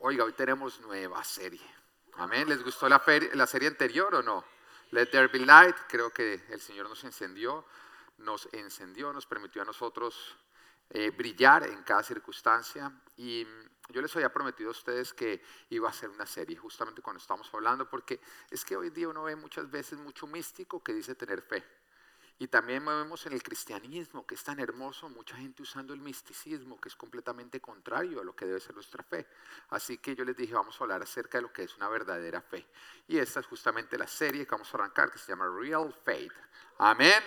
Oiga, hoy tenemos nueva serie. Amén. ¿Les gustó la, serie anterior o no? Let There Be Light. Creo que el Señor nos encendió, nos encendió, nos permitió a nosotros eh, brillar en cada circunstancia. Y yo les había prometido a ustedes que iba a ser una serie, justamente cuando estamos hablando, porque es que hoy día uno ve muchas veces mucho místico que dice tener fe. Y también vemos en el cristianismo, que es tan hermoso, mucha gente usando el misticismo, que es completamente contrario a lo que debe ser nuestra fe. Así que yo les dije, vamos a hablar acerca de lo que es una verdadera fe. Y esta es justamente la serie que vamos a arrancar, que se llama Real Faith. Amén.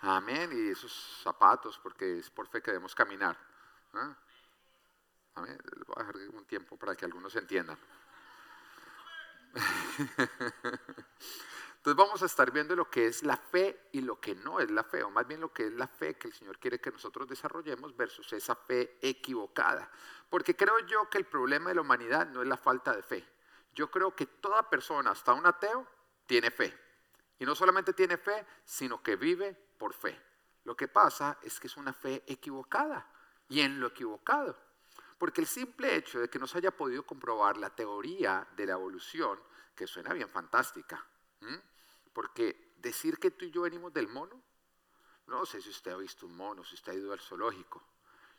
Amén. Y esos zapatos, porque es por fe que debemos caminar. ¿Ah? Amén. Voy a dejar un tiempo para que algunos entiendan. Entonces vamos a estar viendo lo que es la fe y lo que no es la fe, o más bien lo que es la fe que el Señor quiere que nosotros desarrollemos versus esa fe equivocada. Porque creo yo que el problema de la humanidad no es la falta de fe. Yo creo que toda persona, hasta un ateo, tiene fe. Y no solamente tiene fe, sino que vive por fe. Lo que pasa es que es una fe equivocada y en lo equivocado. Porque el simple hecho de que no se haya podido comprobar la teoría de la evolución, que suena bien fantástica, porque decir que tú y yo venimos del mono, no sé si usted ha visto un mono, si usted ha ido al zoológico.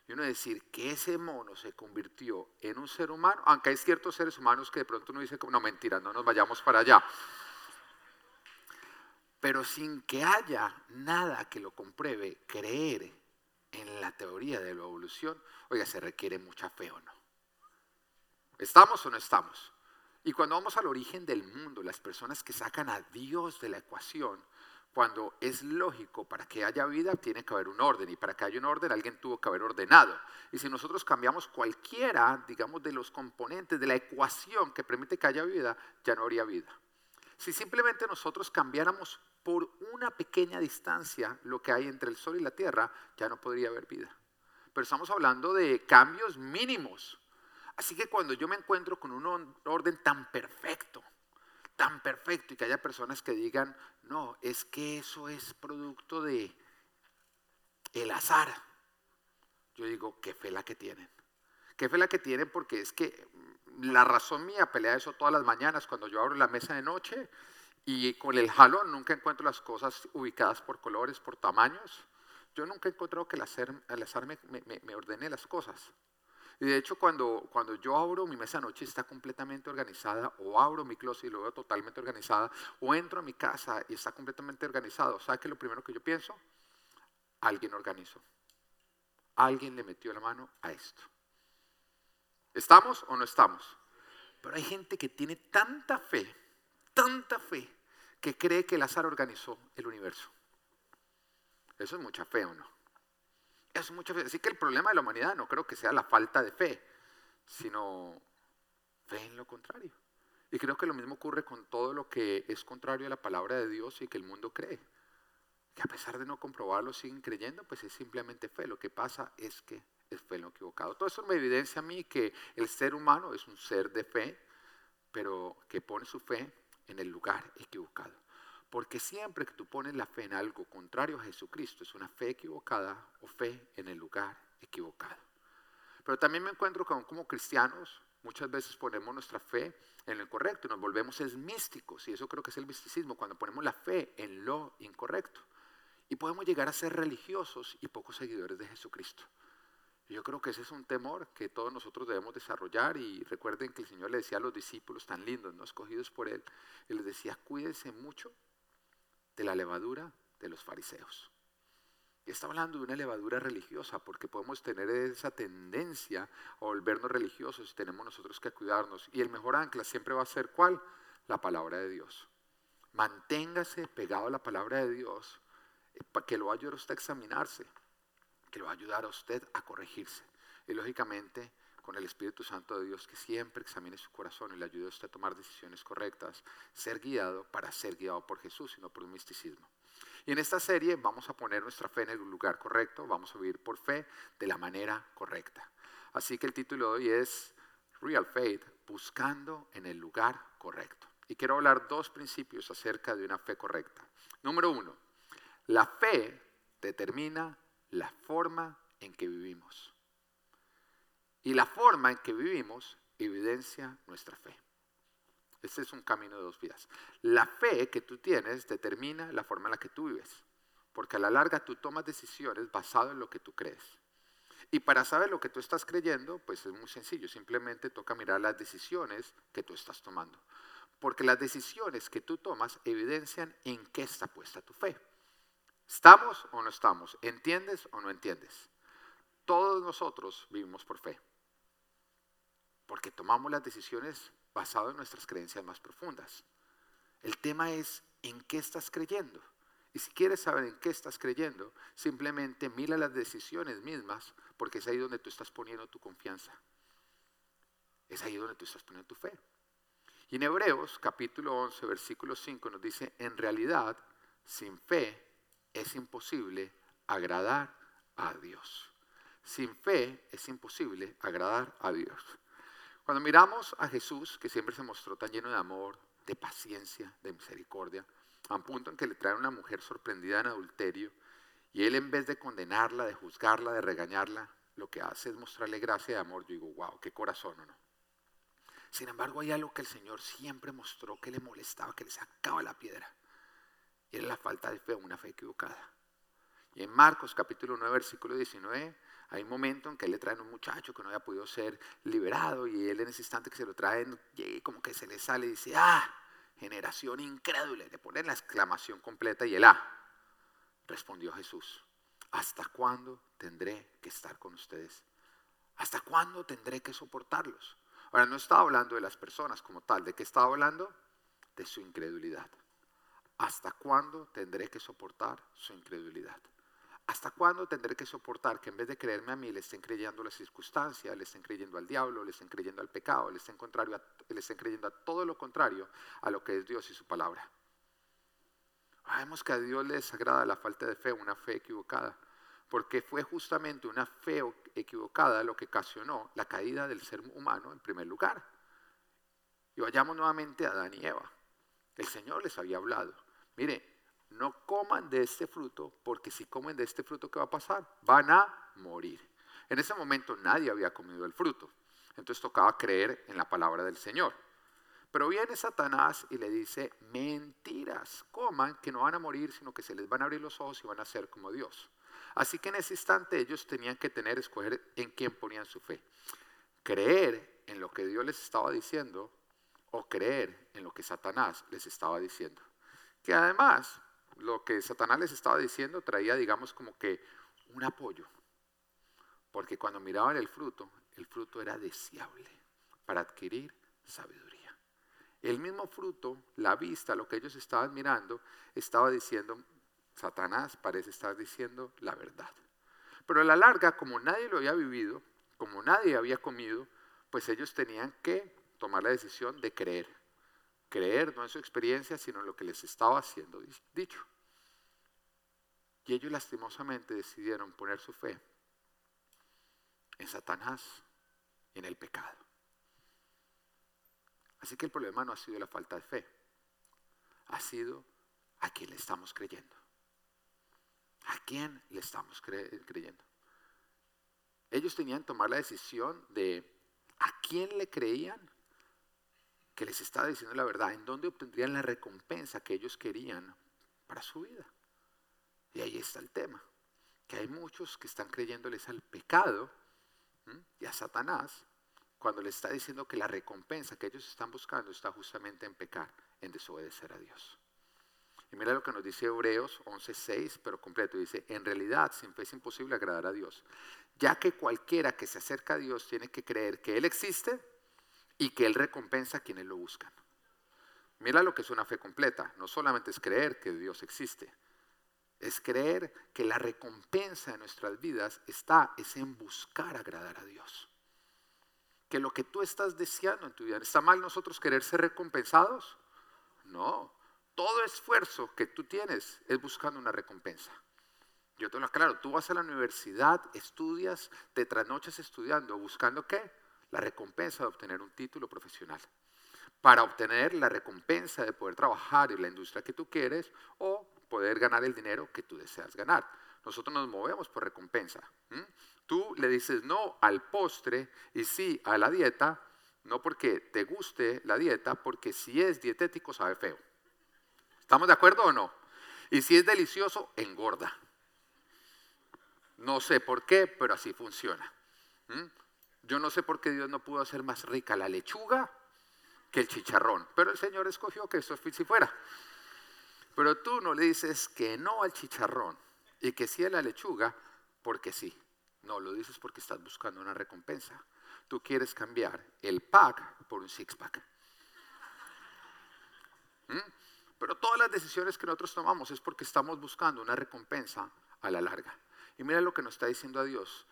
Y uno decir que ese mono se convirtió en un ser humano, aunque hay ciertos seres humanos que de pronto uno dice, no mentira, no nos vayamos para allá. Pero sin que haya nada que lo compruebe, creer en la teoría de la evolución, oiga, se requiere mucha fe o no. ¿Estamos o no estamos? Y cuando vamos al origen del mundo, las personas que sacan a Dios de la ecuación, cuando es lógico, para que haya vida tiene que haber un orden y para que haya un orden alguien tuvo que haber ordenado. Y si nosotros cambiamos cualquiera, digamos, de los componentes de la ecuación que permite que haya vida, ya no habría vida. Si simplemente nosotros cambiáramos por una pequeña distancia lo que hay entre el Sol y la Tierra, ya no podría haber vida. Pero estamos hablando de cambios mínimos. Así que cuando yo me encuentro con un orden tan perfecto, tan perfecto y que haya personas que digan, no, es que eso es producto de el azar. Yo digo, qué fe la que tienen. Qué fe la que tienen porque es que la razón mía pelea eso todas las mañanas cuando yo abro la mesa de noche y con el jalón nunca encuentro las cosas ubicadas por colores, por tamaños. Yo nunca he encontrado que el azar, me, me ordene las cosas. Y de hecho, cuando, cuando yo abro mi mesa noche está completamente organizada, o abro mi closet y lo veo totalmente organizada, o entro a mi casa y está completamente organizado, ¿sabe qué es lo primero que yo pienso? Alguien organizó. Alguien le metió la mano a esto. ¿Estamos o no estamos? Pero hay gente que tiene tanta fe, tanta fe, que cree que el azar organizó el universo. Eso es mucha fe o no. Es mucha fe. Así que el problema de la humanidad no creo que sea la falta de fe, sino fe en lo contrario. Y creo que lo mismo ocurre con todo lo que es contrario a la palabra de Dios y que el mundo cree. Que a pesar de no comprobarlo siguen creyendo, pues es simplemente fe. Lo que pasa es que es fe en lo equivocado. Todo eso me evidencia a mí que el ser humano es un ser de fe, pero que pone su fe en el lugar equivocado. Porque siempre que tú pones la fe en algo contrario a Jesucristo, es una fe equivocada o fe en el lugar equivocado. Pero también me encuentro con como cristianos, muchas veces ponemos nuestra fe en lo incorrecto y nos volvemos es místicos. Y eso creo que es el misticismo, cuando ponemos la fe en lo incorrecto. Y podemos llegar a ser religiosos y pocos seguidores de Jesucristo. Yo creo que ese es un temor que todos nosotros debemos desarrollar y recuerden que el Señor le decía a los discípulos tan lindos, no escogidos por Él, Él les decía, cuídense mucho de la levadura de los fariseos. Y está hablando de una levadura religiosa, porque podemos tener esa tendencia a volvernos religiosos y tenemos nosotros que cuidarnos. Y el mejor ancla siempre va a ser cuál? La palabra de Dios. Manténgase pegado a la palabra de Dios, eh, que lo va a ayudar a usted a examinarse, que lo va a ayudar a usted a corregirse. Y lógicamente, con el Espíritu Santo de Dios que siempre examine su corazón y le ayude a usted a tomar decisiones correctas, ser guiado para ser guiado por Jesús y no por un misticismo. Y en esta serie vamos a poner nuestra fe en el lugar correcto, vamos a vivir por fe de la manera correcta. Así que el título de hoy es Real Faith, buscando en el lugar correcto. Y quiero hablar dos principios acerca de una fe correcta. Número uno, la fe determina la forma en que vivimos. Y la forma en que vivimos evidencia nuestra fe. Este es un camino de dos vidas. La fe que tú tienes determina la forma en la que tú vives, porque a la larga tú tomas decisiones basadas en lo que tú crees. Y para saber lo que tú estás creyendo, pues es muy sencillo, simplemente toca mirar las decisiones que tú estás tomando. Porque las decisiones que tú tomas evidencian en qué está puesta tu fe. ¿Estamos o no estamos? ¿Entiendes o no entiendes? Todos nosotros vivimos por fe. Porque tomamos las decisiones basadas en nuestras creencias más profundas. El tema es en qué estás creyendo. Y si quieres saber en qué estás creyendo, simplemente mira las decisiones mismas, porque es ahí donde tú estás poniendo tu confianza. Es ahí donde tú estás poniendo tu fe. Y en Hebreos capítulo 11, versículo 5 nos dice, en realidad, sin fe es imposible agradar a Dios. Sin fe es imposible agradar a Dios. Cuando miramos a Jesús, que siempre se mostró tan lleno de amor, de paciencia, de misericordia, a un punto en que le trae una mujer sorprendida en adulterio, y él en vez de condenarla, de juzgarla, de regañarla, lo que hace es mostrarle gracia y amor. Yo digo, wow, qué corazón, ¿o no? Sin embargo, hay algo que el Señor siempre mostró que le molestaba, que le sacaba la piedra. Y era la falta de fe, una fe equivocada. Y en Marcos capítulo 9, versículo 19, hay un momento en que le traen a un muchacho que no había podido ser liberado y él en ese instante que se lo traen, como que se le sale y dice, ah, generación incrédula. Le ponen la exclamación completa y el ah. Respondió Jesús, ¿hasta cuándo tendré que estar con ustedes? ¿Hasta cuándo tendré que soportarlos? Ahora, no estaba hablando de las personas como tal, ¿de qué estaba hablando? De su incredulidad. ¿Hasta cuándo tendré que soportar su incredulidad? ¿Hasta cuándo tendré que soportar que en vez de creerme a mí le estén creyendo a las circunstancias, le estén creyendo al diablo, le estén creyendo al pecado, le estén, contrario le estén creyendo a todo lo contrario a lo que es Dios y su palabra? Sabemos que a Dios le desagrada la falta de fe, una fe equivocada, porque fue justamente una fe equivocada lo que ocasionó la caída del ser humano en primer lugar. Y vayamos nuevamente a Adán y Eva. El Señor les había hablado. Mire, no coman de este fruto, porque si comen de este fruto, ¿qué va a pasar? Van a morir. En ese momento nadie había comido el fruto, entonces tocaba creer en la palabra del Señor. Pero viene Satanás y le dice, mentiras, coman, que no van a morir, sino que se les van a abrir los ojos y van a ser como Dios. Así que en ese instante ellos tenían que tener, escoger en quién ponían su fe. Creer en lo que Dios les estaba diciendo o creer en lo que Satanás les estaba diciendo. Que además lo que Satanás les estaba diciendo traía, digamos, como que un apoyo. Porque cuando miraban el fruto, el fruto era deseable para adquirir sabiduría. El mismo fruto, la vista, lo que ellos estaban mirando, estaba diciendo, Satanás parece estar diciendo la verdad. Pero a la larga, como nadie lo había vivido, como nadie había comido, pues ellos tenían que tomar la decisión de creer creer no en su experiencia, sino en lo que les estaba siendo dicho. Y ellos lastimosamente decidieron poner su fe en Satanás y en el pecado. Así que el problema no ha sido la falta de fe, ha sido a quién le estamos creyendo. ¿A quién le estamos creyendo? Ellos tenían que tomar la decisión de a quién le creían que les estaba diciendo la verdad, en dónde obtendrían la recompensa que ellos querían para su vida. Y ahí está el tema, que hay muchos que están creyéndoles al pecado y a Satanás cuando les está diciendo que la recompensa que ellos están buscando está justamente en pecar, en desobedecer a Dios. Y mira lo que nos dice Hebreos 11:6, pero completo. Dice, en realidad sin fe es imposible agradar a Dios, ya que cualquiera que se acerca a Dios tiene que creer que Él existe y que Él recompensa a quienes lo buscan. Mira lo que es una fe completa. No solamente es creer que Dios existe, es creer que la recompensa de nuestras vidas está es en buscar agradar a Dios. Que lo que tú estás deseando en tu vida, ¿está mal nosotros querer ser recompensados? No. Todo esfuerzo que tú tienes es buscando una recompensa. Yo te lo aclaro, tú vas a la universidad, estudias, te trasnoches estudiando, buscando qué? La recompensa de obtener un título profesional. Para obtener la recompensa de poder trabajar en la industria que tú quieres o poder ganar el dinero que tú deseas ganar. Nosotros nos movemos por recompensa. Tú le dices no al postre y sí a la dieta No porque te guste la dieta, porque si es dietético sabe feo. ¿Estamos de acuerdo o no? Y si es delicioso, engorda. No sé por qué, pero así funciona. Yo no sé por qué Dios no pudo hacer más rica la lechuga que el chicharrón, pero el Señor escogió que eso si fuera. Pero tú no le dices que no al chicharrón y que sí a la lechuga porque sí. No, lo dices porque estás buscando una recompensa. Tú quieres cambiar el pack por un six pack. ¿Mm? Pero todas las decisiones que nosotros tomamos es porque estamos buscando una recompensa a la larga. Y mira lo que nos está diciendo a Dios.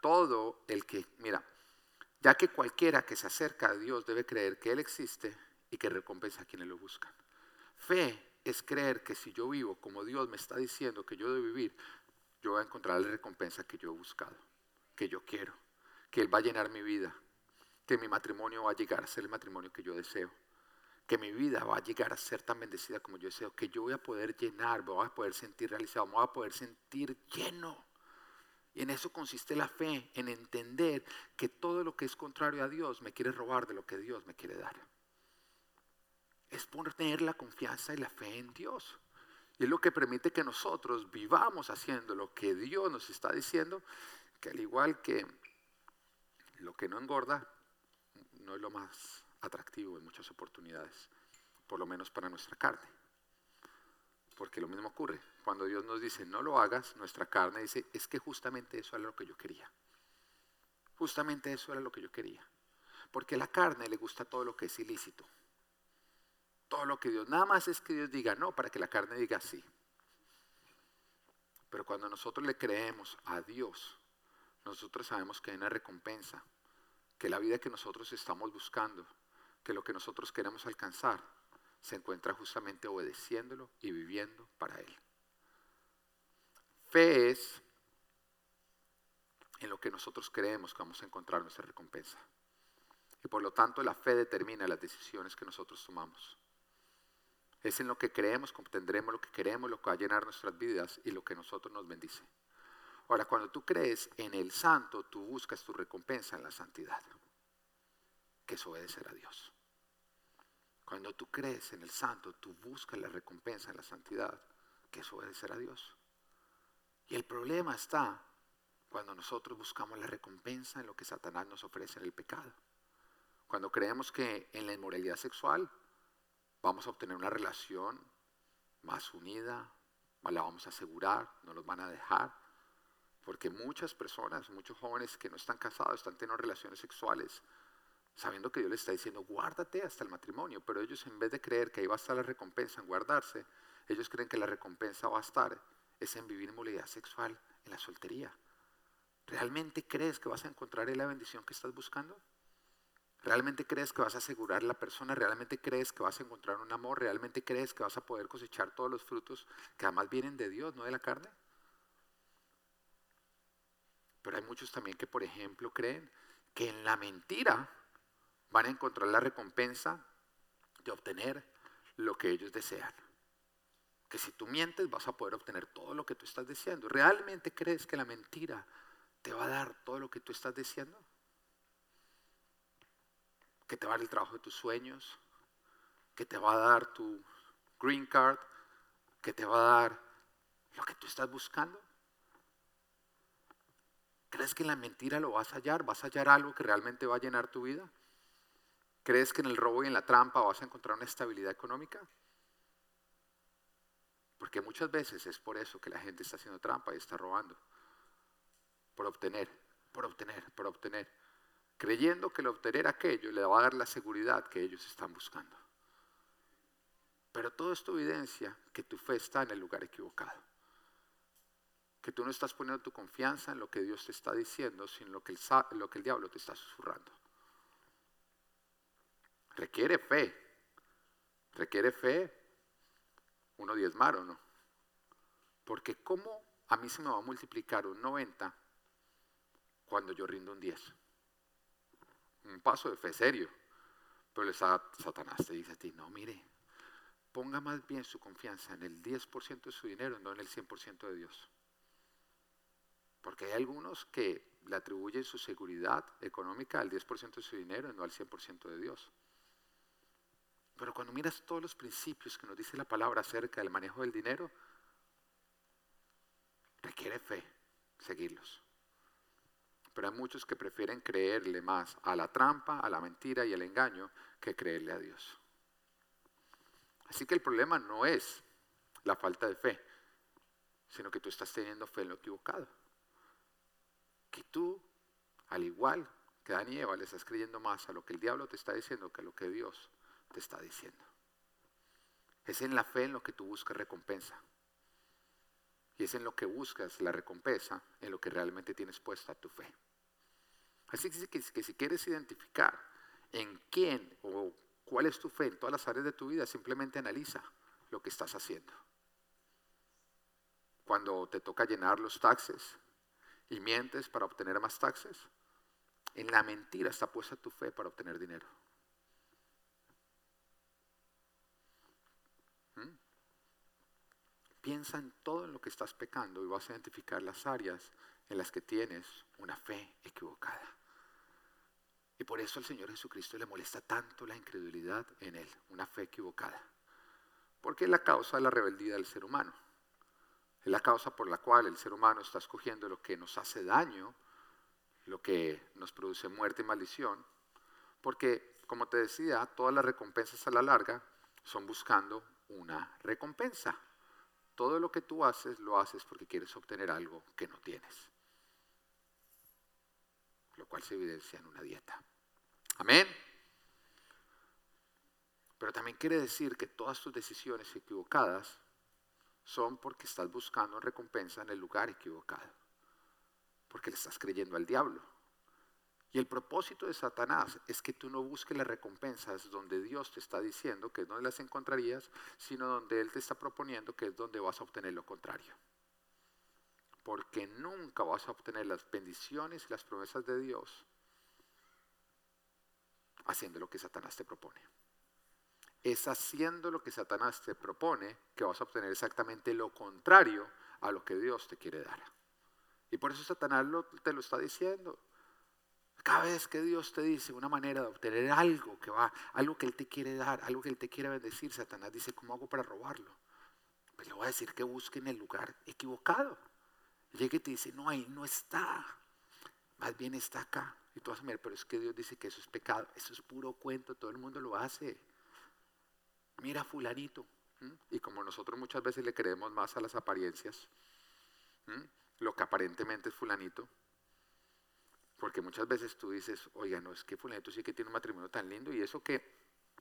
Todo el que, mira, ya que cualquiera que se acerca a Dios debe creer que Él existe y que recompensa a quienes lo buscan. Fe es creer que si yo vivo como Dios me está diciendo que yo debo vivir, yo voy a encontrar la recompensa que yo he buscado, que yo quiero, que Él va a llenar mi vida, que mi matrimonio va a llegar a ser el matrimonio que yo deseo, que mi vida va a llegar a ser tan bendecida como yo deseo, que yo voy a poder llenar, me voy a poder sentir realizado, me voy a poder sentir lleno. Y en eso consiste la fe, en entender que todo lo que es contrario a Dios me quiere robar de lo que Dios me quiere dar es poner la confianza y la fe en Dios. Y es lo que permite que nosotros vivamos haciendo lo que Dios nos está diciendo, que al igual que lo que no engorda, no es lo más atractivo en muchas oportunidades, por lo menos para nuestra carne. Porque lo mismo ocurre, cuando Dios nos dice no lo hagas, nuestra carne dice, es que justamente eso era lo que yo quería. Justamente eso era lo que yo quería. Porque a la carne le gusta todo lo que es ilícito todo lo que Dios, nada más es que Dios diga no para que la carne diga sí. Pero cuando nosotros le creemos a Dios, nosotros sabemos que hay una recompensa, que la vida que nosotros estamos buscando, que lo que nosotros queremos alcanzar, se encuentra justamente obedeciéndolo y viviendo para Él. Fe es en lo que nosotros creemos que vamos a encontrar nuestra recompensa. Y por lo tanto la fe determina las decisiones que nosotros tomamos. Es en lo que creemos obtendremos lo que queremos, lo que va a llenar nuestras vidas y lo que nosotros nos bendice. Ahora, cuando tú crees en el santo, tú buscas tu recompensa en la santidad, que es obedecer a Dios. Cuando tú crees en el santo, tú buscas la recompensa en la santidad, que es obedecer a Dios. Y el problema está cuando nosotros buscamos la recompensa en lo que Satanás nos ofrece en el pecado. Cuando creemos que en la inmoralidad sexual vamos a obtener una relación más unida, la vamos a asegurar, no los van a dejar. Porque muchas personas, muchos jóvenes que no están casados, están teniendo relaciones sexuales, sabiendo que Dios les está diciendo, guárdate hasta el matrimonio, pero ellos en vez de creer que ahí va a estar la recompensa en guardarse, ellos creen que la recompensa va a estar es en vivir inmovilidad sexual, en la soltería. ¿Realmente crees que vas a encontrar la bendición que estás buscando? ¿Realmente crees que vas a asegurar la persona? ¿Realmente crees que vas a encontrar un amor? ¿Realmente crees que vas a poder cosechar todos los frutos que además vienen de Dios, no de la carne? Pero hay muchos también que, por ejemplo, creen que en la mentira van a encontrar la recompensa de obtener lo que ellos desean. Que si tú mientes vas a poder obtener todo lo que tú estás deseando. ¿Realmente crees que la mentira te va a dar todo lo que tú estás deseando? que te va a dar el trabajo de tus sueños, que te va a dar tu green card, que te va a dar lo que tú estás buscando. ¿Crees que la mentira lo vas a hallar? ¿Vas a hallar algo que realmente va a llenar tu vida? ¿Crees que en el robo y en la trampa vas a encontrar una estabilidad económica? Porque muchas veces es por eso que la gente está haciendo trampa y está robando. Por obtener, por obtener, por obtener creyendo que el obtener aquello le va a dar la seguridad que ellos están buscando. Pero todo esto evidencia que tu fe está en el lugar equivocado. Que tú no estás poniendo tu confianza en lo que Dios te está diciendo, sino en lo que el, lo que el diablo te está susurrando. Requiere fe. Requiere fe uno diezmar o no. Porque ¿cómo a mí se me va a multiplicar un 90 cuando yo rindo un 10? un paso de fe serio. Pero el Satanás te dice a ti, no, mire, ponga más bien su confianza en el 10% de su dinero, no en el 100% de Dios. Porque hay algunos que le atribuyen su seguridad económica al 10% de su dinero no al 100% de Dios. Pero cuando miras todos los principios que nos dice la palabra acerca del manejo del dinero, requiere fe seguirlos. Pero hay muchos que prefieren creerle más a la trampa, a la mentira y al engaño que creerle a Dios. Así que el problema no es la falta de fe, sino que tú estás teniendo fe en lo equivocado. Que tú, al igual que Dan le estás creyendo más a lo que el diablo te está diciendo que a lo que Dios te está diciendo. Es en la fe en lo que tú buscas recompensa. Y es en lo que buscas la recompensa, en lo que realmente tienes puesta tu fe. Así que, si quieres identificar en quién o cuál es tu fe en todas las áreas de tu vida, simplemente analiza lo que estás haciendo. Cuando te toca llenar los taxes y mientes para obtener más taxes, en la mentira está puesta tu fe para obtener dinero. Piensa en todo en lo que estás pecando y vas a identificar las áreas en las que tienes una fe equivocada. Y por eso al Señor Jesucristo le molesta tanto la incredulidad en él, una fe equivocada. Porque es la causa de la rebeldía del ser humano. Es la causa por la cual el ser humano está escogiendo lo que nos hace daño, lo que nos produce muerte y maldición. Porque, como te decía, todas las recompensas a la larga son buscando una recompensa. Todo lo que tú haces lo haces porque quieres obtener algo que no tienes. Lo cual se evidencia en una dieta. Amén. Pero también quiere decir que todas tus decisiones equivocadas son porque estás buscando recompensa en el lugar equivocado. Porque le estás creyendo al diablo. Y el propósito de Satanás es que tú no busques las recompensas donde Dios te está diciendo que no las encontrarías, sino donde Él te está proponiendo que es donde vas a obtener lo contrario. Porque nunca vas a obtener las bendiciones y las promesas de Dios haciendo lo que Satanás te propone. Es haciendo lo que Satanás te propone que vas a obtener exactamente lo contrario a lo que Dios te quiere dar. Y por eso Satanás te lo está diciendo. Cada vez que Dios te dice una manera de obtener algo que va, algo que Él te quiere dar, algo que Él te quiere bendecir, Satanás dice, ¿cómo hago para robarlo? Pues le voy a decir que busque en el lugar equivocado. Llega y te dice, no, ahí no está. Más bien está acá. Y tú vas a mirar, pero es que Dios dice que eso es pecado. Eso es puro cuento, todo el mundo lo hace. Mira fulanito. Y como nosotros muchas veces le creemos más a las apariencias, lo que aparentemente es fulanito, porque muchas veces tú dices, oiga, no, es que fulanito sí que tiene un matrimonio tan lindo y eso que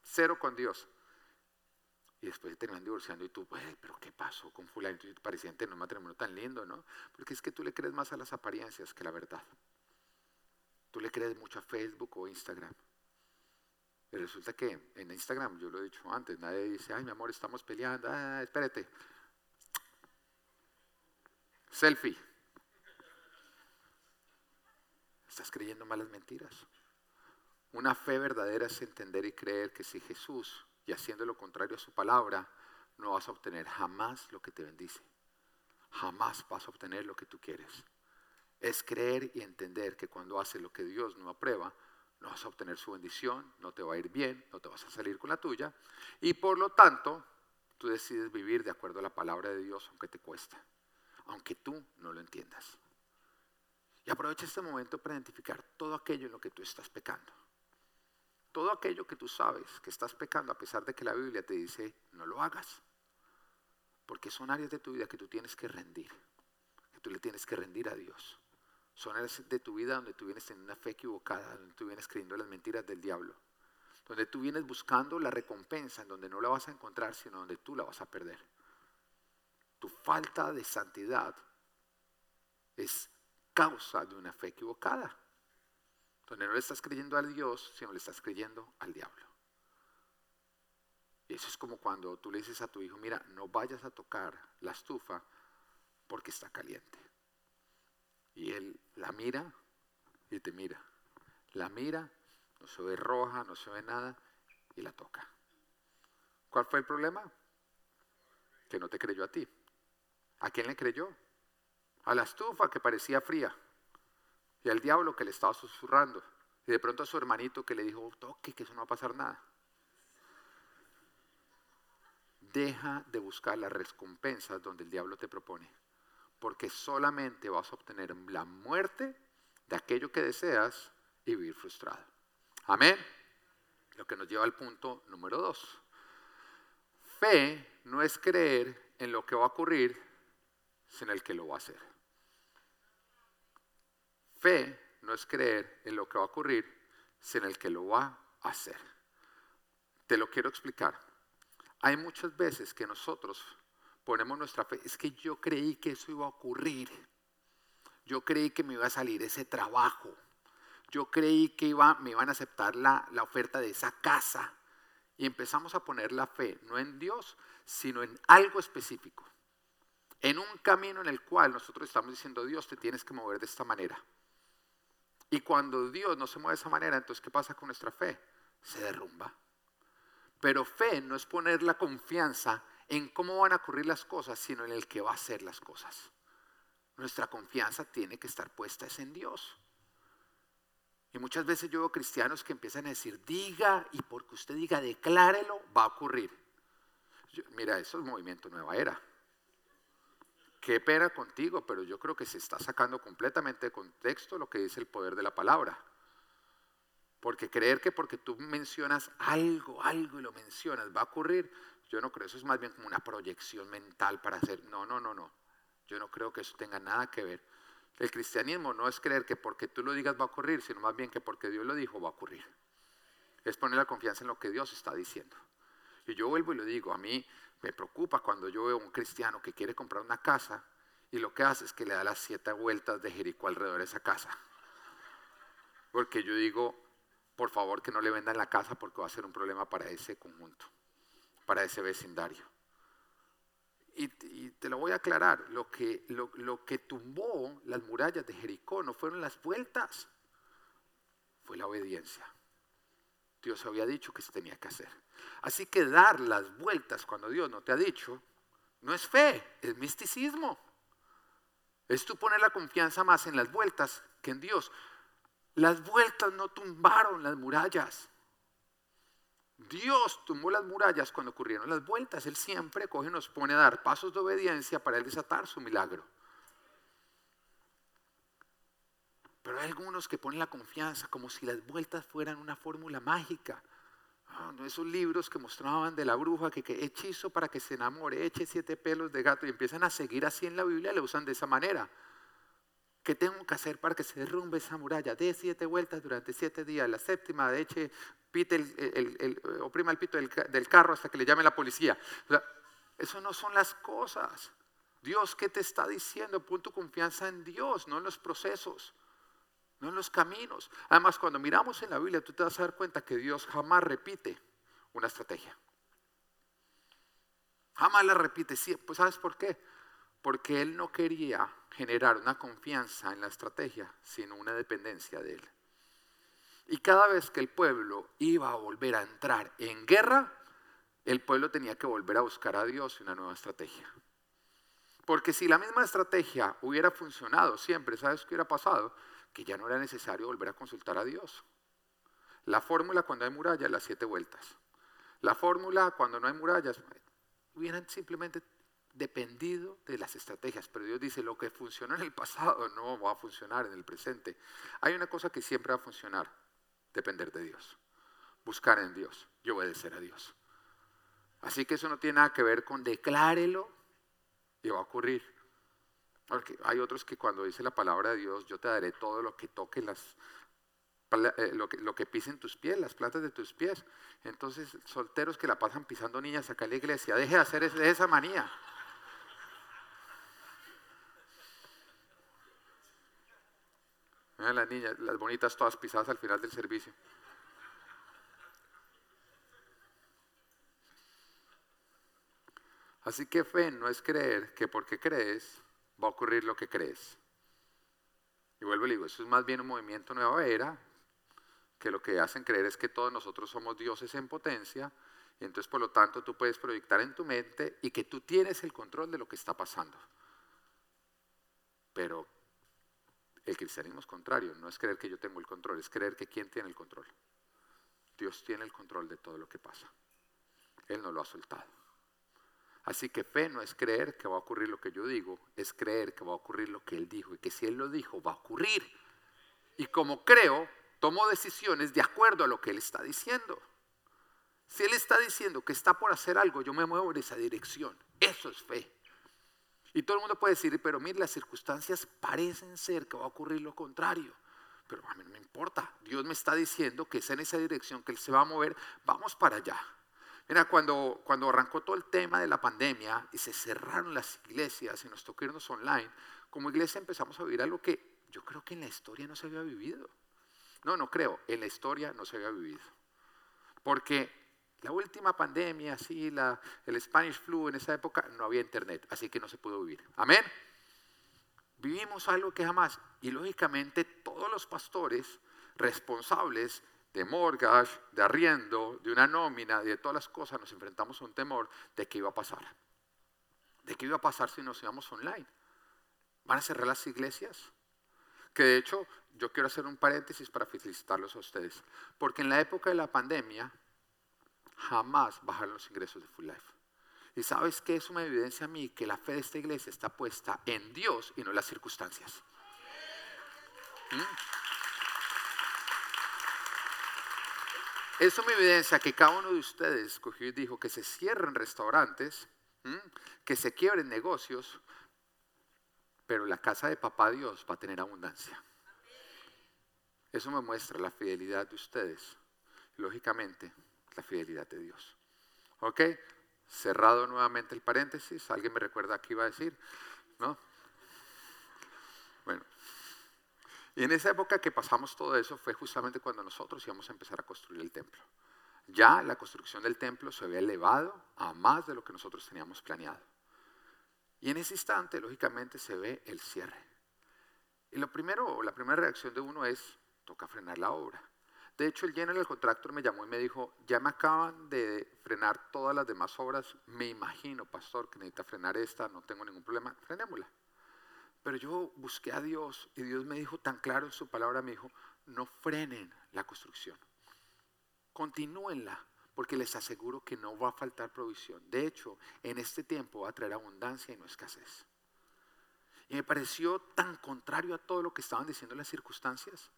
cero con Dios. Y después terminan divorciando y tú, pero ¿qué pasó con fulanito? Parecía tener un matrimonio tan lindo, ¿no? Porque es que tú le crees más a las apariencias que la verdad. Tú le crees mucho a Facebook o Instagram. Y resulta que en Instagram, yo lo he dicho antes, nadie dice, ay, mi amor, estamos peleando, ah, espérate. Selfie. Estás creyendo malas mentiras. Una fe verdadera es entender y creer que si Jesús, y haciendo lo contrario a su palabra, no vas a obtener jamás lo que te bendice. Jamás vas a obtener lo que tú quieres. Es creer y entender que cuando haces lo que Dios no aprueba, no vas a obtener su bendición, no te va a ir bien, no te vas a salir con la tuya. Y por lo tanto, tú decides vivir de acuerdo a la palabra de Dios, aunque te cuesta, aunque tú no lo entiendas. Y aprovecha este momento para identificar todo aquello en lo que tú estás pecando. Todo aquello que tú sabes que estás pecando a pesar de que la Biblia te dice no lo hagas. Porque son áreas de tu vida que tú tienes que rendir. Que tú le tienes que rendir a Dios. Son áreas de tu vida donde tú vienes teniendo una fe equivocada, donde tú vienes creyendo las mentiras del diablo. Donde tú vienes buscando la recompensa, en donde no la vas a encontrar, sino donde tú la vas a perder. Tu falta de santidad es causa de una fe equivocada. Donde no le estás creyendo a Dios, sino le estás creyendo al diablo. Y eso es como cuando tú le dices a tu hijo, mira, no vayas a tocar la estufa porque está caliente. Y él la mira y te mira. La mira, no se ve roja, no se ve nada, y la toca. ¿Cuál fue el problema? Que no te creyó a ti. ¿A quién le creyó? A la estufa que parecía fría y al diablo que le estaba susurrando y de pronto a su hermanito que le dijo, toque, que eso no va a pasar nada. Deja de buscar las recompensas donde el diablo te propone, porque solamente vas a obtener la muerte de aquello que deseas y vivir frustrado. Amén. Lo que nos lleva al punto número dos. Fe no es creer en lo que va a ocurrir, sino el que lo va a hacer. Fe no es creer en lo que va a ocurrir, sino el que lo va a hacer. Te lo quiero explicar. Hay muchas veces que nosotros ponemos nuestra fe, es que yo creí que eso iba a ocurrir. Yo creí que me iba a salir ese trabajo. Yo creí que iba, me iban a aceptar la, la oferta de esa casa. Y empezamos a poner la fe, no en Dios, sino en algo específico. En un camino en el cual nosotros estamos diciendo, Dios, te tienes que mover de esta manera. Y cuando Dios no se mueve de esa manera, entonces ¿qué pasa con nuestra fe? Se derrumba. Pero fe no es poner la confianza en cómo van a ocurrir las cosas, sino en el que va a hacer las cosas. Nuestra confianza tiene que estar puesta en Dios. Y muchas veces yo veo cristianos que empiezan a decir, diga, y porque usted diga, declárelo, va a ocurrir. mira, eso es movimiento nueva era qué pena contigo, pero yo creo que se está sacando completamente de contexto lo que dice el poder de la palabra. Porque creer que porque tú mencionas algo, algo y lo mencionas va a ocurrir, yo no creo, eso es más bien como una proyección mental para hacer, no, no, no, no, yo no creo que eso tenga nada que ver. El cristianismo no es creer que porque tú lo digas va a ocurrir, sino más bien que porque Dios lo dijo va a ocurrir. Es poner la confianza en lo que Dios está diciendo. Y yo vuelvo y lo digo, a mí me preocupa cuando yo veo a un cristiano que quiere comprar una casa y lo que hace es que le da las siete vueltas de Jericó alrededor de esa casa. Porque yo digo, por favor que no le vendan la casa porque va a ser un problema para ese conjunto, para ese vecindario. Y, te lo voy a aclarar, lo que, lo, lo que tumbó las murallas de Jericó no fueron las vueltas, fue la obediencia. Dios había dicho que se tenía que hacer. Así que dar las vueltas cuando Dios no te ha dicho, no es fe, es misticismo. Es tú poner la confianza más en las vueltas que en Dios. Las vueltas no tumbaron las murallas. Dios tumbó las murallas cuando ocurrieron las vueltas. Él siempre coge y nos pone a dar pasos de obediencia para él desatar su milagro. Pero hay algunos que ponen la confianza como si las vueltas fueran una fórmula mágica. Ah, esos libros que mostraban de la bruja que, hechizo para que se enamore, eche siete pelos de gato y empiezan a seguir así en la Biblia, le usan de esa manera. ¿Qué tengo que hacer para que se derrumbe esa muralla? De siete vueltas durante siete días. La séptima, de eche, pite el, oprima el pito del, carro hasta que le llame la policía. eso no son las cosas. Dios, ¿qué te está diciendo? Pon tu confianza en Dios, no en los procesos no en los caminos. Además, cuando miramos en la Biblia, tú te vas a dar cuenta que Dios jamás repite una estrategia. Jamás la repite. Pues ¿sabes por qué? Porque Él no quería generar una confianza en la estrategia, sino una dependencia de Él. Y cada vez que el pueblo iba a volver a entrar en guerra, el pueblo tenía que volver a buscar a Dios una nueva estrategia. Porque si la misma estrategia hubiera funcionado siempre, ¿sabes qué hubiera pasado? Que ya no era necesario volver a consultar a Dios. La fórmula cuando hay murallas, las siete vueltas. La fórmula cuando no hay murallas, hubieran simplemente dependido de las estrategias, pero Dios dice, lo que funcionó en el pasado no va a funcionar en el presente. Hay una cosa que siempre va a funcionar, depender de Dios, buscar en Dios y obedecer a Dios. Así que eso no tiene nada que ver con declárelo y va a ocurrir. Porque hay otros que cuando dice la palabra de Dios, yo te daré todo lo que toque las, eh, lo, que, lo que pisen tus pies, las plantas de tus pies. Entonces, solteros que la pasan pisando niñas acá en la iglesia, deje de hacer esa manía. Vean las niñas, las bonitas todas pisadas al final del servicio. Así que fe no es creer que porque crees va a ocurrir lo que crees. Y vuelvo y digo, eso es más bien un movimiento nueva era, que lo que hacen creer es que todos nosotros somos dioses en potencia, y entonces por lo tanto tú puedes proyectar en tu mente y que tú tienes el control de lo que está pasando. Pero el cristianismo es contrario, no es creer que yo tengo el control, es creer que quién tiene el control. Dios tiene el control de todo lo que pasa. Él no lo ha soltado. Así que fe no es creer que va a ocurrir lo que yo digo, es creer que va a ocurrir lo que Él dijo y que si Él lo dijo va a ocurrir. Y como creo, tomo decisiones de acuerdo a lo que Él está diciendo. Si Él está diciendo que está por hacer algo, yo me muevo en esa dirección. Eso es fe. Y todo el mundo puede decir, pero mire, las circunstancias parecen ser que va a ocurrir lo contrario. Pero a mí no me importa. Dios me está diciendo que es en esa dirección que Él se va a mover. Vamos para allá. Mira, cuando, cuando arrancó todo el tema de la pandemia y se cerraron las iglesias y nos tocó irnos online, como iglesia empezamos a vivir algo que yo creo que en la historia no se había vivido. No, no creo, en la historia no se había vivido. Porque la última pandemia, sí, la, el Spanish flu en esa época, no había internet, así que no se pudo vivir. Amén. Vivimos algo que jamás, y lógicamente todos los pastores responsables de mortgage, de arriendo, de una nómina, de todas las cosas, nos enfrentamos a un temor de qué iba a pasar. ¿De qué iba a pasar si nos íbamos online? ¿Van a cerrar las iglesias? Que de hecho, yo quiero hacer un paréntesis para felicitarlos a ustedes. Porque en la época de la pandemia, jamás bajaron los ingresos de Full Life. Y sabes que eso me evidencia a mí que la fe de esta iglesia está puesta en Dios y no en las circunstancias. ¿Mm? Eso me evidencia que cada uno de ustedes escogió y dijo que se cierren restaurantes, que se quiebren negocios, pero la casa de papá Dios va a tener abundancia. Eso me muestra la fidelidad de ustedes, lógicamente la fidelidad de Dios. ¿Ok? Cerrado nuevamente el paréntesis, ¿alguien me recuerda qué iba a decir? ¿No? Bueno. Y en esa época que pasamos todo eso fue justamente cuando nosotros íbamos a empezar a construir el templo. Ya la construcción del templo se había elevado a más de lo que nosotros teníamos planeado. Y en ese instante, lógicamente, se ve el cierre. Y lo primero, la primera reacción de uno es, toca frenar la obra. De hecho, el general contractor me llamó y me dijo, ya me acaban de frenar todas las demás obras, me imagino, pastor, que necesita frenar esta, no tengo ningún problema, frenémosla. Pero yo busqué a Dios y Dios me dijo tan claro en su palabra, me dijo, no frenen la construcción, continúenla, porque les aseguro que no va a faltar provisión. De hecho, en este tiempo va a traer abundancia y no escasez. Y me pareció tan contrario a todo lo que estaban diciendo las circunstancias,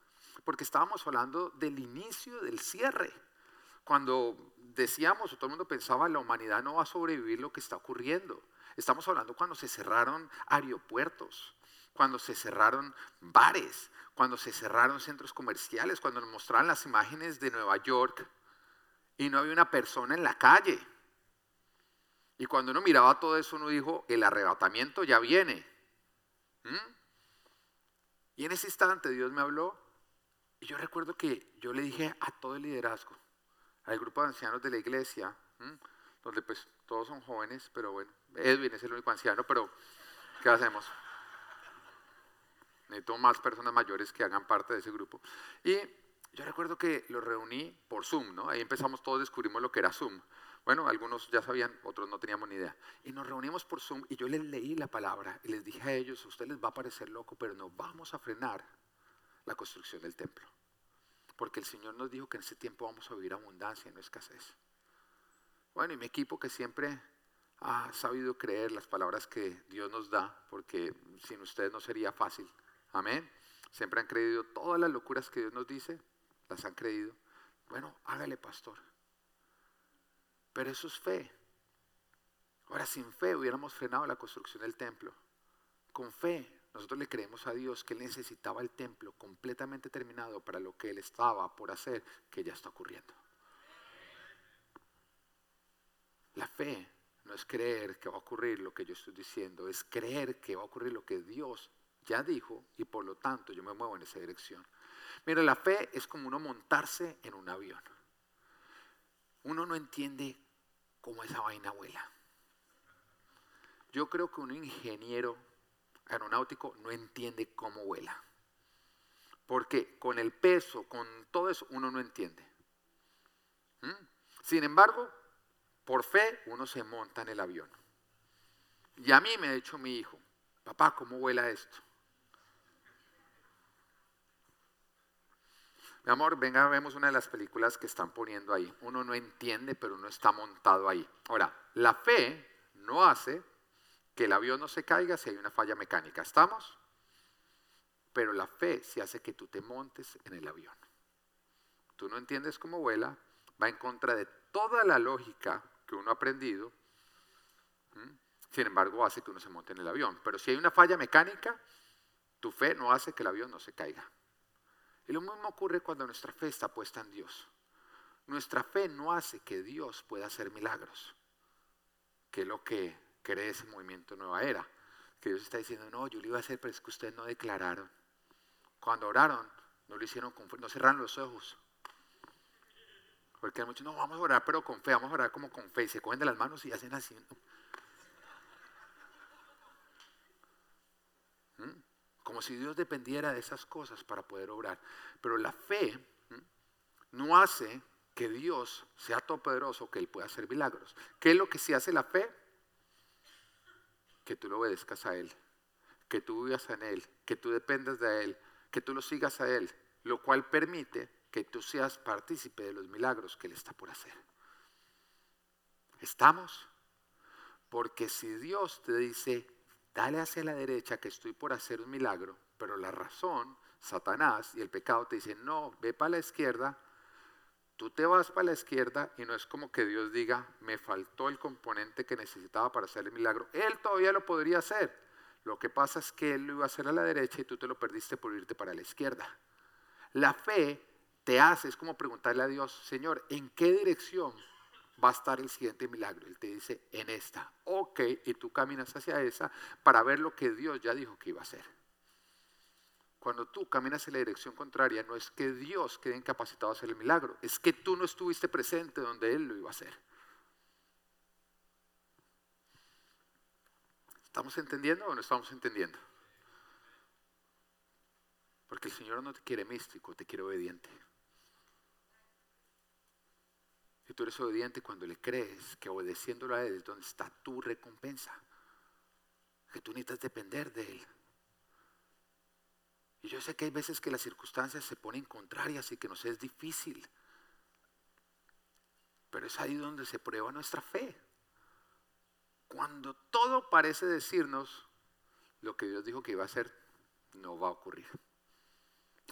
porque estábamos hablando del inicio del cierre. Cuando decíamos, todo el mundo pensaba, la humanidad no va a sobrevivir lo que está ocurriendo. Estamos hablando cuando se cerraron aeropuertos, cuando se cerraron bares, cuando se cerraron centros comerciales, cuando nos mostraron las imágenes de Nueva York y no había una persona en la calle. Y cuando uno miraba todo eso, uno dijo, el arrebatamiento ya viene. ¿Mm? Y en ese instante Dios me habló y yo recuerdo que yo le dije a todo el liderazgo, al grupo de ancianos de la iglesia, donde pues todos son jóvenes, pero bueno, Edwin es el único anciano, pero ¿qué hacemos? Necesito más personas mayores que hagan parte de ese grupo. Y yo recuerdo que lo reuní por Zoom, ¿no? Ahí empezamos todos, descubrimos lo que era Zoom. Bueno, algunos ya sabían, otros no teníamos ni idea. Y nos reunimos por Zoom y yo les leí la palabra y les dije a ellos, a ustedes les va a parecer loco, pero no vamos a frenar la construcción del templo. Porque el Señor nos dijo que en ese tiempo vamos a vivir abundancia y no escasez. Bueno, y mi equipo que siempre ha sabido creer las palabras que Dios nos da, porque sin ustedes no sería fácil. Amén. Siempre han creído todas las locuras que Dios nos dice, las han creído. Bueno, hágale, pastor. Pero eso es fe. Ahora, sin fe hubiéramos frenado la construcción del templo. Con fe, nosotros le creemos a Dios que Él necesitaba el templo completamente terminado para lo que Él estaba por hacer, que ya está ocurriendo. La fe no es creer que va a ocurrir lo que yo estoy diciendo, es creer que va a ocurrir lo que Dios ya dijo y por lo tanto yo me muevo en esa dirección. Mira, la fe es como uno montarse en un avión. Uno no entiende cómo esa vaina vuela. Yo creo que un ingeniero aeronáutico no entiende cómo vuela. Porque con el peso, con todo eso, uno no entiende. ¿Mm? Sin embargo, por fe uno se monta en el avión. Y a mí me ha dicho mi hijo, papá, ¿cómo vuela esto? Mi amor, venga, vemos una de las películas que están poniendo ahí. Uno no entiende, pero uno está montado ahí. Ahora, la fe no hace que el avión no se caiga si hay una falla mecánica. ¿Estamos? Pero la fe sí hace que tú te montes en el avión. Tú no entiendes cómo vuela, va en contra de toda la lógica que uno ha aprendido. Sin embargo, hace que uno se monte en el avión. Pero si hay una falla mecánica, tu fe no hace que el avión no se caiga. Y lo mismo ocurre cuando nuestra fe está puesta en Dios. Nuestra fe no hace que Dios pueda hacer milagros, que es lo que cree ese movimiento Nueva Era. Que Dios está diciendo, no, yo lo iba a hacer, pero es que ustedes no declararon. Cuando oraron, no lo hicieron con no cerraron los ojos. Porque hay muchos, no, vamos a orar, pero con fe, vamos a orar como con fe. Y se cogen de las manos y hacen así. ¿Mm? Como si Dios dependiera de esas cosas para poder obrar. Pero la fe no hace que Dios sea todopoderoso, que Él pueda hacer milagros. ¿Qué es lo que sí hace la fe? Que tú lo obedezcas a Él, que tú vivas en Él, que tú dependas de Él, que tú lo sigas a Él, lo cual permite que tú seas partícipe de los milagros que Él está por hacer. ¿Estamos? Porque si Dios te dice, dale hacia la derecha que estoy por hacer un milagro, pero la razón, Satanás y el pecado te dicen, no, ve para la izquierda, tú te vas para la izquierda y no es como que Dios diga, me faltó el componente que necesitaba para hacer el milagro. Él todavía lo podría hacer. Lo que pasa es que Él lo iba a hacer a la derecha y tú te lo perdiste por irte para la izquierda. La fe te hace, es como preguntarle a Dios, Señor, ¿en qué dirección va a estar el siguiente milagro. Él te dice, en esta. Ok, y tú caminas hacia esa para ver lo que Dios ya dijo que iba a hacer. Cuando tú caminas en la dirección contraria, no es que Dios quede incapacitado a hacer el milagro, es que tú no estuviste presente donde Él lo iba a hacer. ¿Estamos entendiendo o no estamos entendiendo? Porque el Señor no te quiere místico, te quiere obediente. Y tú eres obediente cuando le crees que obedeciéndolo a Él es donde está tu recompensa. Que tú necesitas depender de Él. Y yo sé que hay veces que las circunstancias se ponen contrarias y que nos es difícil. Pero es ahí donde se prueba nuestra fe. Cuando todo parece decirnos lo que Dios dijo que iba a hacer, no va a ocurrir.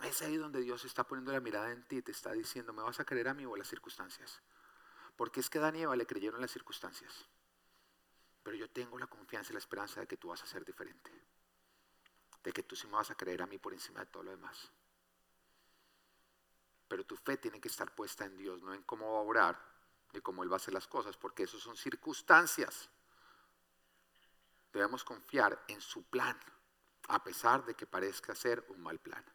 Es ahí donde Dios está poniendo la mirada en ti te está diciendo, ¿me vas a creer a mí o a las circunstancias? Porque es que Adán y Eva le creyeron las circunstancias. Pero yo tengo la confianza y la esperanza de que tú vas a ser diferente. De que tú sí me vas a creer a mí por encima de todo lo demás. Pero tu fe tiene que estar puesta en Dios, no en cómo va a orar ni cómo Él va a hacer las cosas, porque eso son circunstancias. Debemos confiar en su plan, a pesar de que parezca ser un mal plan.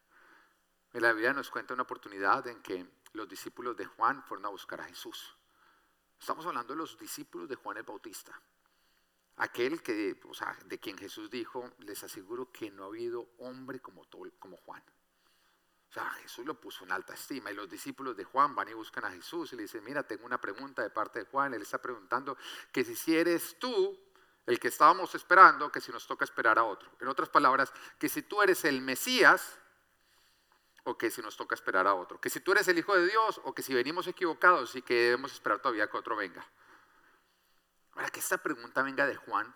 En la Biblia nos cuenta una oportunidad en que los discípulos de Juan fueron a buscar a Jesús. Estamos hablando de los discípulos de Juan el Bautista. Aquel que, o sea, de quien Jesús dijo, les aseguro que no ha habido hombre como, como Juan. O sea, Jesús lo puso en alta estima y los discípulos de Juan van y buscan a Jesús y le dicen, mira, tengo una pregunta de parte de Juan. Él está preguntando que si eres tú el que estábamos esperando, que si nos toca esperar a otro. En otras palabras, que si tú eres el Mesías, o que si nos toca esperar a otro. Que si tú eres el Hijo de Dios o que si venimos equivocados y que debemos esperar todavía que otro venga. Ahora, que esta pregunta venga de Juan,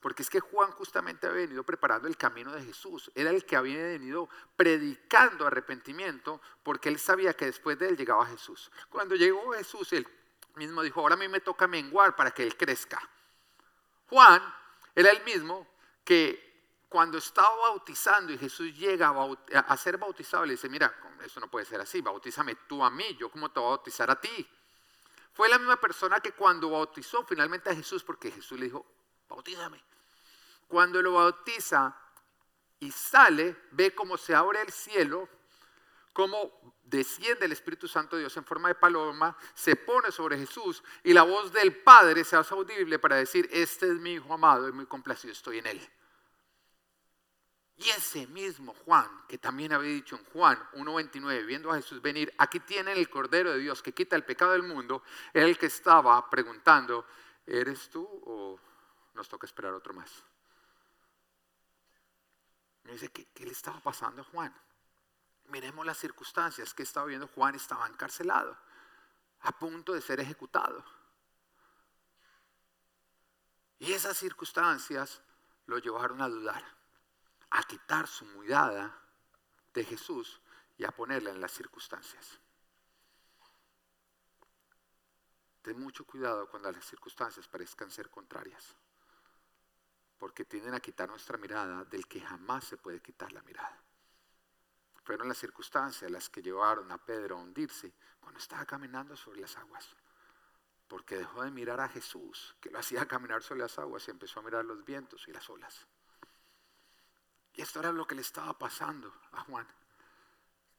porque es que Juan justamente había venido preparando el camino de Jesús. Era el que había venido predicando arrepentimiento porque él sabía que después de él llegaba Jesús. Cuando llegó Jesús, él mismo dijo, ahora a mí me toca menguar para que él crezca. Juan era el mismo que cuando estaba bautizando y Jesús llega a, ser bautizado, le dice, mira, eso no puede ser así, bautízame tú a mí, yo cómo te voy a bautizar a ti. Fue la misma persona que cuando bautizó finalmente a Jesús, porque Jesús le dijo, bautízame. Cuando lo bautiza y sale, ve cómo se abre el cielo, cómo desciende el Espíritu Santo de Dios en forma de paloma, se pone sobre Jesús y la voz del Padre se hace audible para decir, este es mi Hijo amado y muy complacido estoy en él. Y ese mismo Juan, que también había dicho en Juan 1.29, viendo a Jesús venir, aquí tienen el Cordero de Dios que quita el pecado del mundo, el que estaba preguntando, ¿eres tú o nos toca esperar otro más? Me dice, ¿qué, le estaba pasando a Juan? Miremos las circunstancias que estaba viendo Juan, estaba encarcelado, a punto de ser ejecutado. Y esas circunstancias lo llevaron a dudar, a quitar su mirada de Jesús y a ponerla en las circunstancias. Ten mucho cuidado cuando las circunstancias parezcan ser contrarias, porque tienden a quitar nuestra mirada del que jamás se puede quitar la mirada. Fueron las circunstancias las que llevaron a Pedro a hundirse cuando estaba caminando sobre las aguas, porque dejó de mirar a Jesús, que lo hacía caminar sobre las aguas, y empezó a mirar los vientos y las olas. Y esto era lo que le estaba pasando a Juan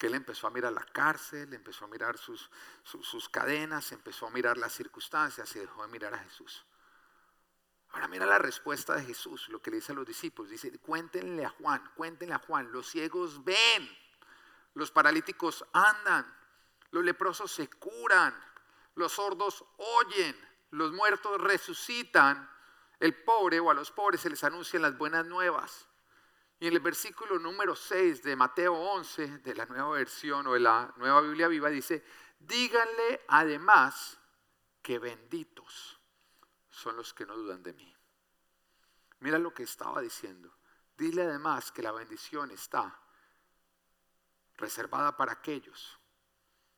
que él empezó a mirar la cárcel, empezó a mirar sus, sus, cadenas, empezó a mirar las circunstancias y dejó de mirar a Jesús. Ahora mira la respuesta de Jesús, lo que le dice a los discípulos. Dice, cuéntenle a Juan, cuéntenle a Juan, los ciegos ven, los paralíticos andan, los leprosos se curan, los sordos oyen, los muertos resucitan, el pobre o a los pobres se les anuncian las buenas nuevas. Y en el versículo número 6 de Mateo 11, de la nueva versión o de la nueva Biblia viva, dice, díganle además que benditos son los que no dudan de mí. Mira lo que estaba diciendo. Dile además que la bendición está reservada para aquellos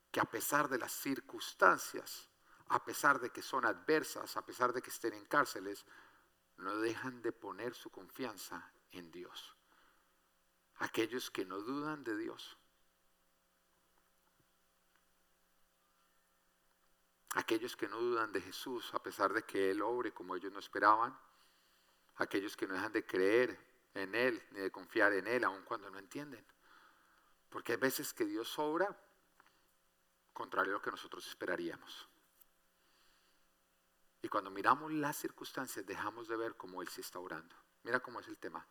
que a pesar de las circunstancias, a pesar de que son adversas, a pesar de que estén en cárceles, no dejan de poner su confianza en Dios aquellos que no dudan de Dios. Aquellos que no dudan de Jesús a pesar de que Él obre como ellos no esperaban. Aquellos que no dejan de creer en Él ni de confiar en Él aun cuando no entienden. Porque hay veces que Dios obra contrario a lo que nosotros esperaríamos. Y cuando miramos las circunstancias dejamos de ver cómo Él se está orando. Mira cómo es el tema.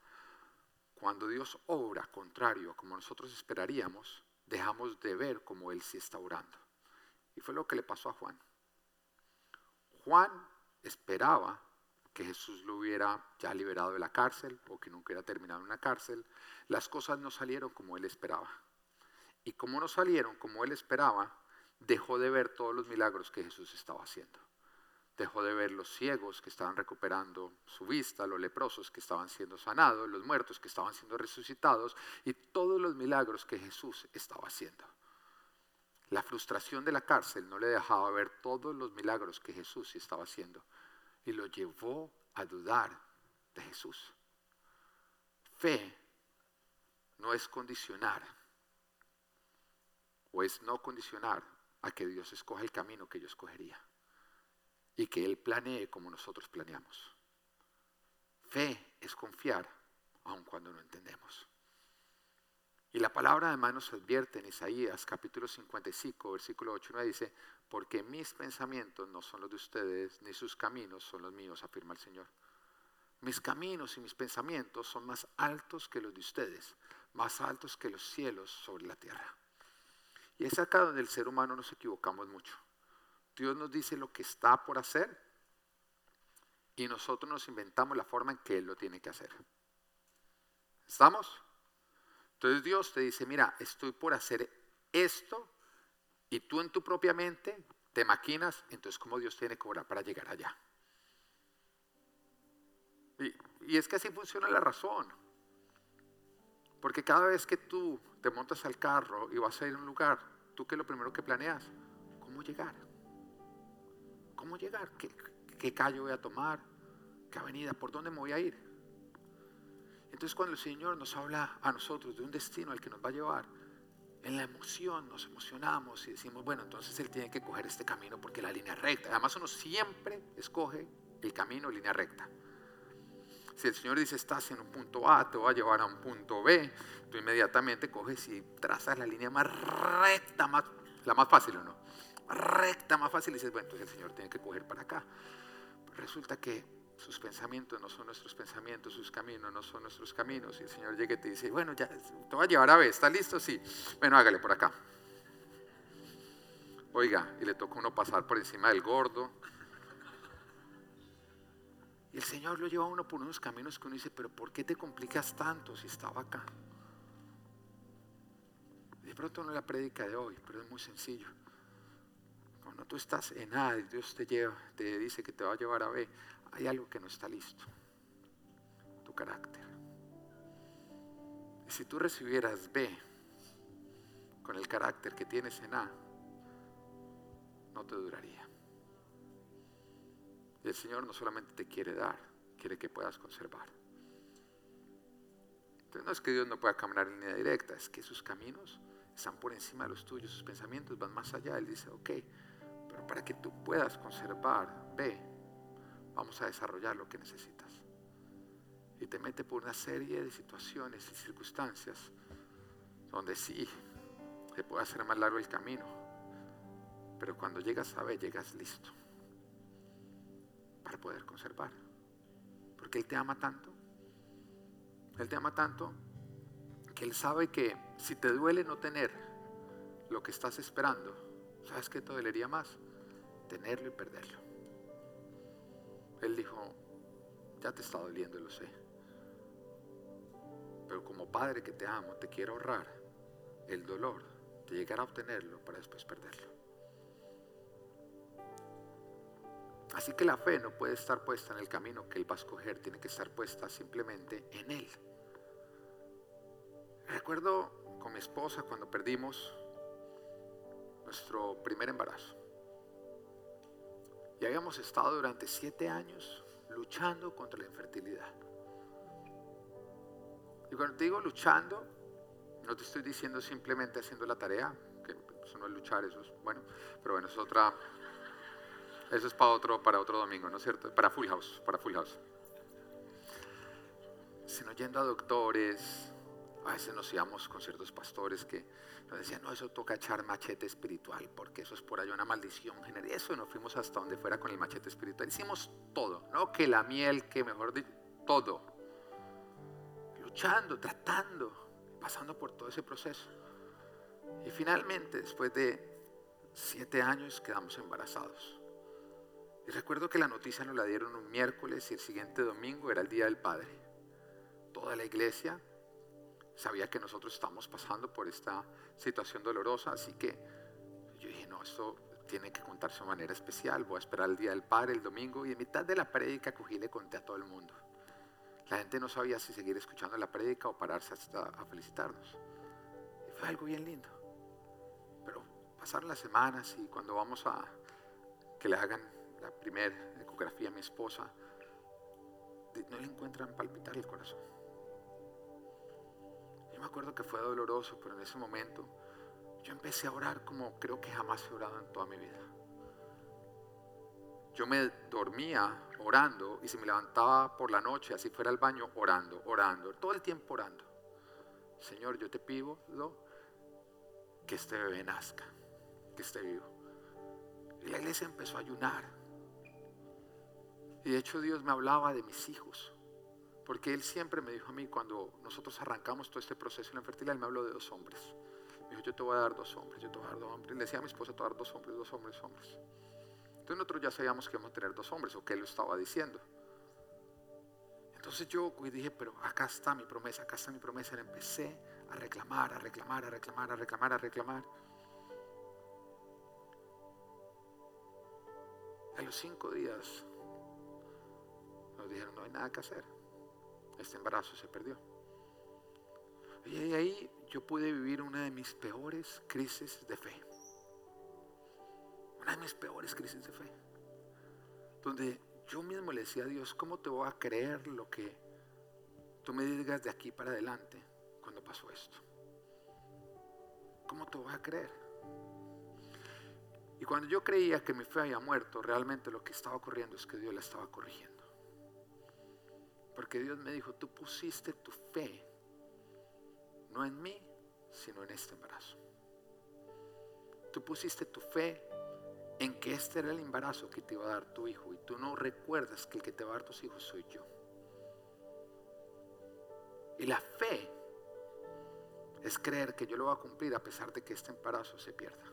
Cuando Dios obra contrario a como nosotros esperaríamos, dejamos de ver cómo Él sí está orando. Y fue lo que le pasó a Juan. Juan esperaba que Jesús lo hubiera ya liberado de la cárcel o que nunca hubiera terminado en una cárcel. Las cosas no salieron como él esperaba. Y como no salieron como él esperaba, dejó de ver todos los milagros que Jesús estaba haciendo dejó de ver los ciegos que estaban recuperando su vista, los leprosos que estaban siendo sanados, los muertos que estaban siendo resucitados y todos los milagros que Jesús estaba haciendo. La frustración de la cárcel no le dejaba ver todos los milagros que Jesús estaba haciendo y lo llevó a dudar de Jesús. Fe no es condicionar o es no condicionar a que Dios escoja el camino que yo escogería y que Él planee como nosotros planeamos. Fe es confiar aun cuando no entendemos. Y la palabra además nos advierte en Isaías capítulo 55, versículo 8 9 dice, porque mis pensamientos no son los de ustedes, ni sus caminos son los míos, afirma el Señor. Mis caminos y mis pensamientos son más altos que los de ustedes, más altos que los cielos sobre la tierra. Y es acá donde el ser humano nos equivocamos mucho. Dios nos dice lo que está por hacer y nosotros nos inventamos la forma en que Él lo tiene que hacer. ¿Estamos? Entonces Dios te dice, mira, estoy por hacer esto y tú en tu propia mente te maquinas, entonces cómo Dios tiene que orar para llegar allá. Y, y es que así funciona la razón. Porque cada vez que tú te montas al carro y vas a ir a un lugar, tú qué es lo primero que planeas? ¿Cómo llegar? ¿Cómo llegar? ¿Qué, ¿Qué calle voy a tomar? ¿Qué avenida? ¿Por dónde me voy a ir? Entonces cuando el Señor nos habla a nosotros de un destino al que nos va a llevar, en la emoción nos emocionamos y decimos, bueno, entonces Él tiene que coger este camino porque la línea recta. Además uno siempre escoge el camino línea recta. Si el Señor dice, estás en un punto A, te va a llevar a un punto B, tú inmediatamente coges y trazas la línea más recta, más, la más fácil o no recta, más fácil, y dices, bueno, entonces el Señor tiene que coger para acá. resulta que sus pensamientos no son nuestros pensamientos, sus caminos no son nuestros caminos. Y el Señor llega y te dice, bueno, ya te va a llevar a ver, ¿está listo? Sí. Bueno, hágale por acá. Oiga, y le toca uno pasar por encima del gordo. Y el Señor lo lleva a uno por unos caminos que uno dice, pero ¿por qué te complicas tanto si estaba acá? pronto no la prédica de hoy, pero es muy sencillo. Cuando tú estás en A y Dios te lleva, te dice que te va a llevar a B, hay algo que no está listo. Tu carácter. Y si tú recibieras B con el carácter que tienes en A, no te duraría. Y el Señor no solamente te quiere dar, quiere que puedas conservar. Entonces no es que Dios no pueda caminar en línea directa, es que sus caminos están por encima de los tuyos, sus pensamientos van más allá. Él dice, ok, para que tú puedas conservar, ve, vamos a desarrollar lo que necesitas. Y te mete por una serie de situaciones y circunstancias donde sí, te puede hacer más largo el camino, pero cuando llegas a ver, llegas listo para poder conservar. Porque Él te ama tanto. Él te ama tanto que Él sabe que si te duele no tener lo que estás esperando, ¿sabes qué te dolería más? Tenerlo y perderlo. Él dijo, ya te está doliendo, lo sé. Pero como padre que te amo, te quiero ahorrar el dolor de llegar a obtenerlo para después perderlo. Así que la fe no puede estar puesta en el camino que Él va a escoger, tiene que estar puesta simplemente en Él. Recuerdo con mi esposa cuando perdimos nuestro primer embarazo. Y habíamos estado durante siete años luchando contra la infertilidad. Y cuando te digo luchando, no te estoy diciendo simplemente haciendo la tarea, que eso no es luchar, eso es bueno, pero bueno, es otra, eso es para otro, para otro domingo, ¿no es cierto? Para Full House, para Full House. Sino yendo a doctores, a veces nos íbamos con ciertos pastores que nos decían, no, eso toca echar machete espiritual, porque eso es por ahí una maldición general. Eso nos fuimos hasta donde fuera con el machete espiritual. Hicimos todo, ¿no? Que la miel, que mejor dicho, todo. Luchando, tratando, pasando por todo ese proceso. Y finalmente, después de siete años, quedamos embarazados. Y recuerdo que la noticia nos la dieron un miércoles y el siguiente domingo era el Día del Padre. Toda la iglesia sabía que nosotros estamos pasando por esta situación dolorosa, así que yo dije, no, esto tiene que contarse de manera especial, voy a esperar el Día del Padre el domingo y en mitad de la prédica cogí y le conté a todo el mundo. La gente no sabía si seguir escuchando la prédica o pararse hasta a felicitarnos. Y fue algo bien lindo. Pero pasaron las semanas y cuando vamos a que le hagan la primera ecografía a mi esposa, no le encuentran palpitar el corazón me acuerdo que fue doloroso, pero en ese momento yo empecé a orar como creo que jamás he orado en toda mi vida. Yo me dormía orando y si me levantaba por la noche, así fuera al baño, orando, orando, todo el tiempo orando. Señor, yo te pido que este bebé nazca, que esté vivo. Y la iglesia empezó a ayunar. Y de hecho Dios me hablaba de mis hijos. Porque Él siempre me dijo a mí, cuando nosotros arrancamos todo este proceso de la infertilidad, Él me habló de dos hombres. Me dijo, yo te voy a dar dos hombres, yo te voy a dar dos hombres. Le decía a mi esposa, te voy a dar dos hombres, dos hombres, hombres. Entonces nosotros ya sabíamos que íbamos a tener dos hombres, o que Él lo estaba diciendo. Entonces yo dije, pero acá está mi promesa, acá está mi promesa. Y empecé a reclamar, a reclamar, a reclamar, a reclamar, a reclamar. A los cinco días nos dijeron, no hay nada que hacer este embarazo se perdió. Y ahí yo pude vivir una de mis peores crisis de fe. Una de mis peores crisis de fe. Donde yo mismo le decía a Dios, ¿cómo te voy a creer lo que tú me digas de aquí para adelante cuando pasó esto? ¿Cómo te voy a creer? Y cuando yo creía que mi fe había muerto, realmente lo que estaba ocurriendo es que Dios la estaba corrigiendo. Porque Dios me dijo, tú pusiste tu fe, no en mí, sino en este embarazo. Tú pusiste tu fe en que este era el embarazo que te iba a dar tu hijo y tú no recuerdas que el que te va a dar tus hijos soy yo. Y la fe es creer que yo lo voy a cumplir a pesar de que este embarazo se pierda.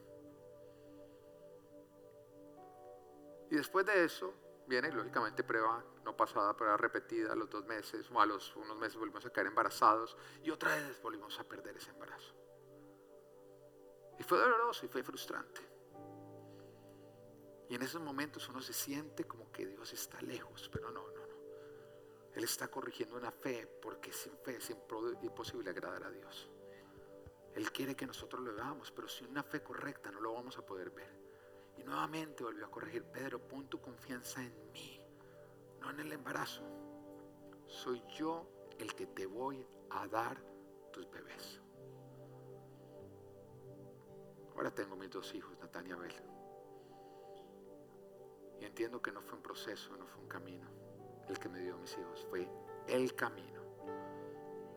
Y después de eso, viene lógicamente prueba no pasada, prueba repetida a los dos meses o a los unos meses volvimos a caer embarazados y otra vez volvimos a perder ese embarazo. Y fue doloroso y fue frustrante. Y en esos momentos uno se siente como que Dios está lejos, pero no, no, no. Él está corrigiendo una fe porque sin fe es imposible agradar a Dios. Él quiere que nosotros lo veamos, pero sin una fe correcta no lo vamos a poder ver. Y nuevamente volvió a corregir, Pedro, pon tu confianza en mí, no en el embarazo. Soy yo el que te voy a dar tus bebés. Ahora tengo mis dos hijos, Natania y Abel. Y entiendo que no fue un proceso, no fue un camino el que me dio mis hijos, fue el camino,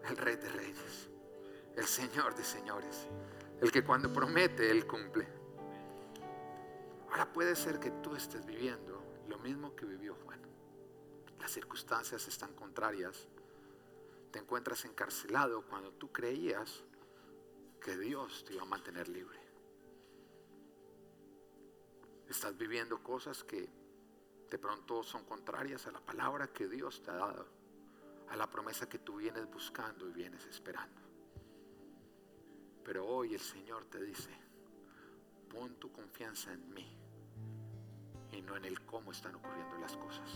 el rey de reyes, el Señor de señores, el que cuando promete, Él cumple. Ahora puede ser que tú estés viviendo lo mismo que vivió Juan. Las circunstancias están contrarias. Te encuentras encarcelado cuando tú creías que Dios te iba a mantener libre. Estás viviendo cosas que de pronto son contrarias a la palabra que Dios te ha dado, a la promesa que tú vienes buscando y vienes esperando. Pero hoy el Señor te dice, pon tu confianza en mí y no en el cómo están ocurriendo las cosas.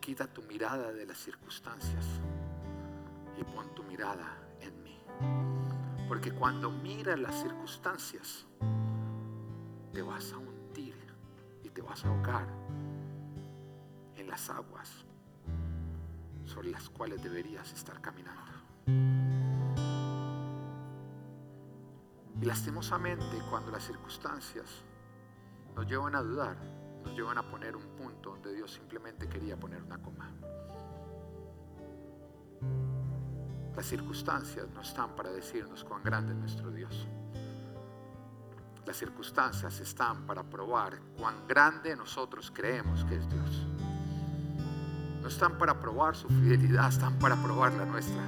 Quita tu mirada de las circunstancias y pon tu mirada en mí. Porque cuando miras las circunstancias, te vas a hundir y te vas a ahogar en las aguas sobre las cuales deberías estar caminando. Y lastimosamente cuando las circunstancias nos llevan a dudar, nos llevan a poner un punto donde Dios simplemente quería poner una coma. Las circunstancias no están para decirnos cuán grande es nuestro Dios. Las circunstancias están para probar cuán grande nosotros creemos que es Dios. No están para probar su fidelidad, están para probar la nuestra.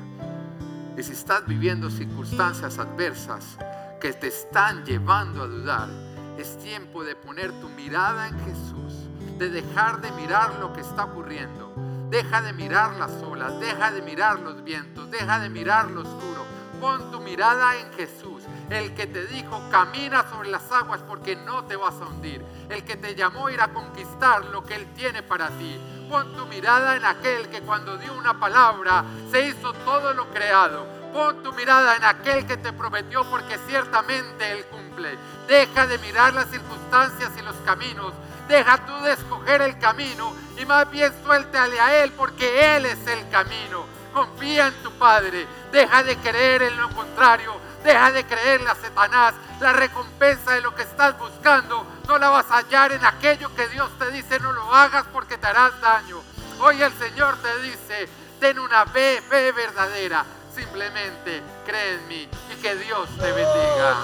Y si estás viviendo circunstancias adversas, que te están llevando a dudar, es tiempo de poner tu mirada en Jesús, de dejar de mirar lo que está ocurriendo. Deja de mirar las olas, deja de mirar los vientos, deja de mirar lo oscuro. Pon tu mirada en Jesús, el que te dijo camina sobre las aguas porque no te vas a hundir, el que te llamó a ir a conquistar lo que Él tiene para ti. Pon tu mirada en aquel que cuando dio una palabra se hizo todo lo creado Pon tu mirada en aquel que te prometió porque ciertamente Él cumple. Deja de mirar las circunstancias y los caminos. Deja tú de escoger el camino y más bien suéltale a Él porque Él es el camino. Confía en tu Padre. Deja de creer en lo contrario. Deja de creerle a Satanás. La recompensa de lo que estás buscando no la vas a hallar en aquello que Dios te dice no lo hagas porque te harás daño. Hoy el Señor te dice, ten una fe, fe verdadera. Simplemente cree en mí y que Dios te bendiga.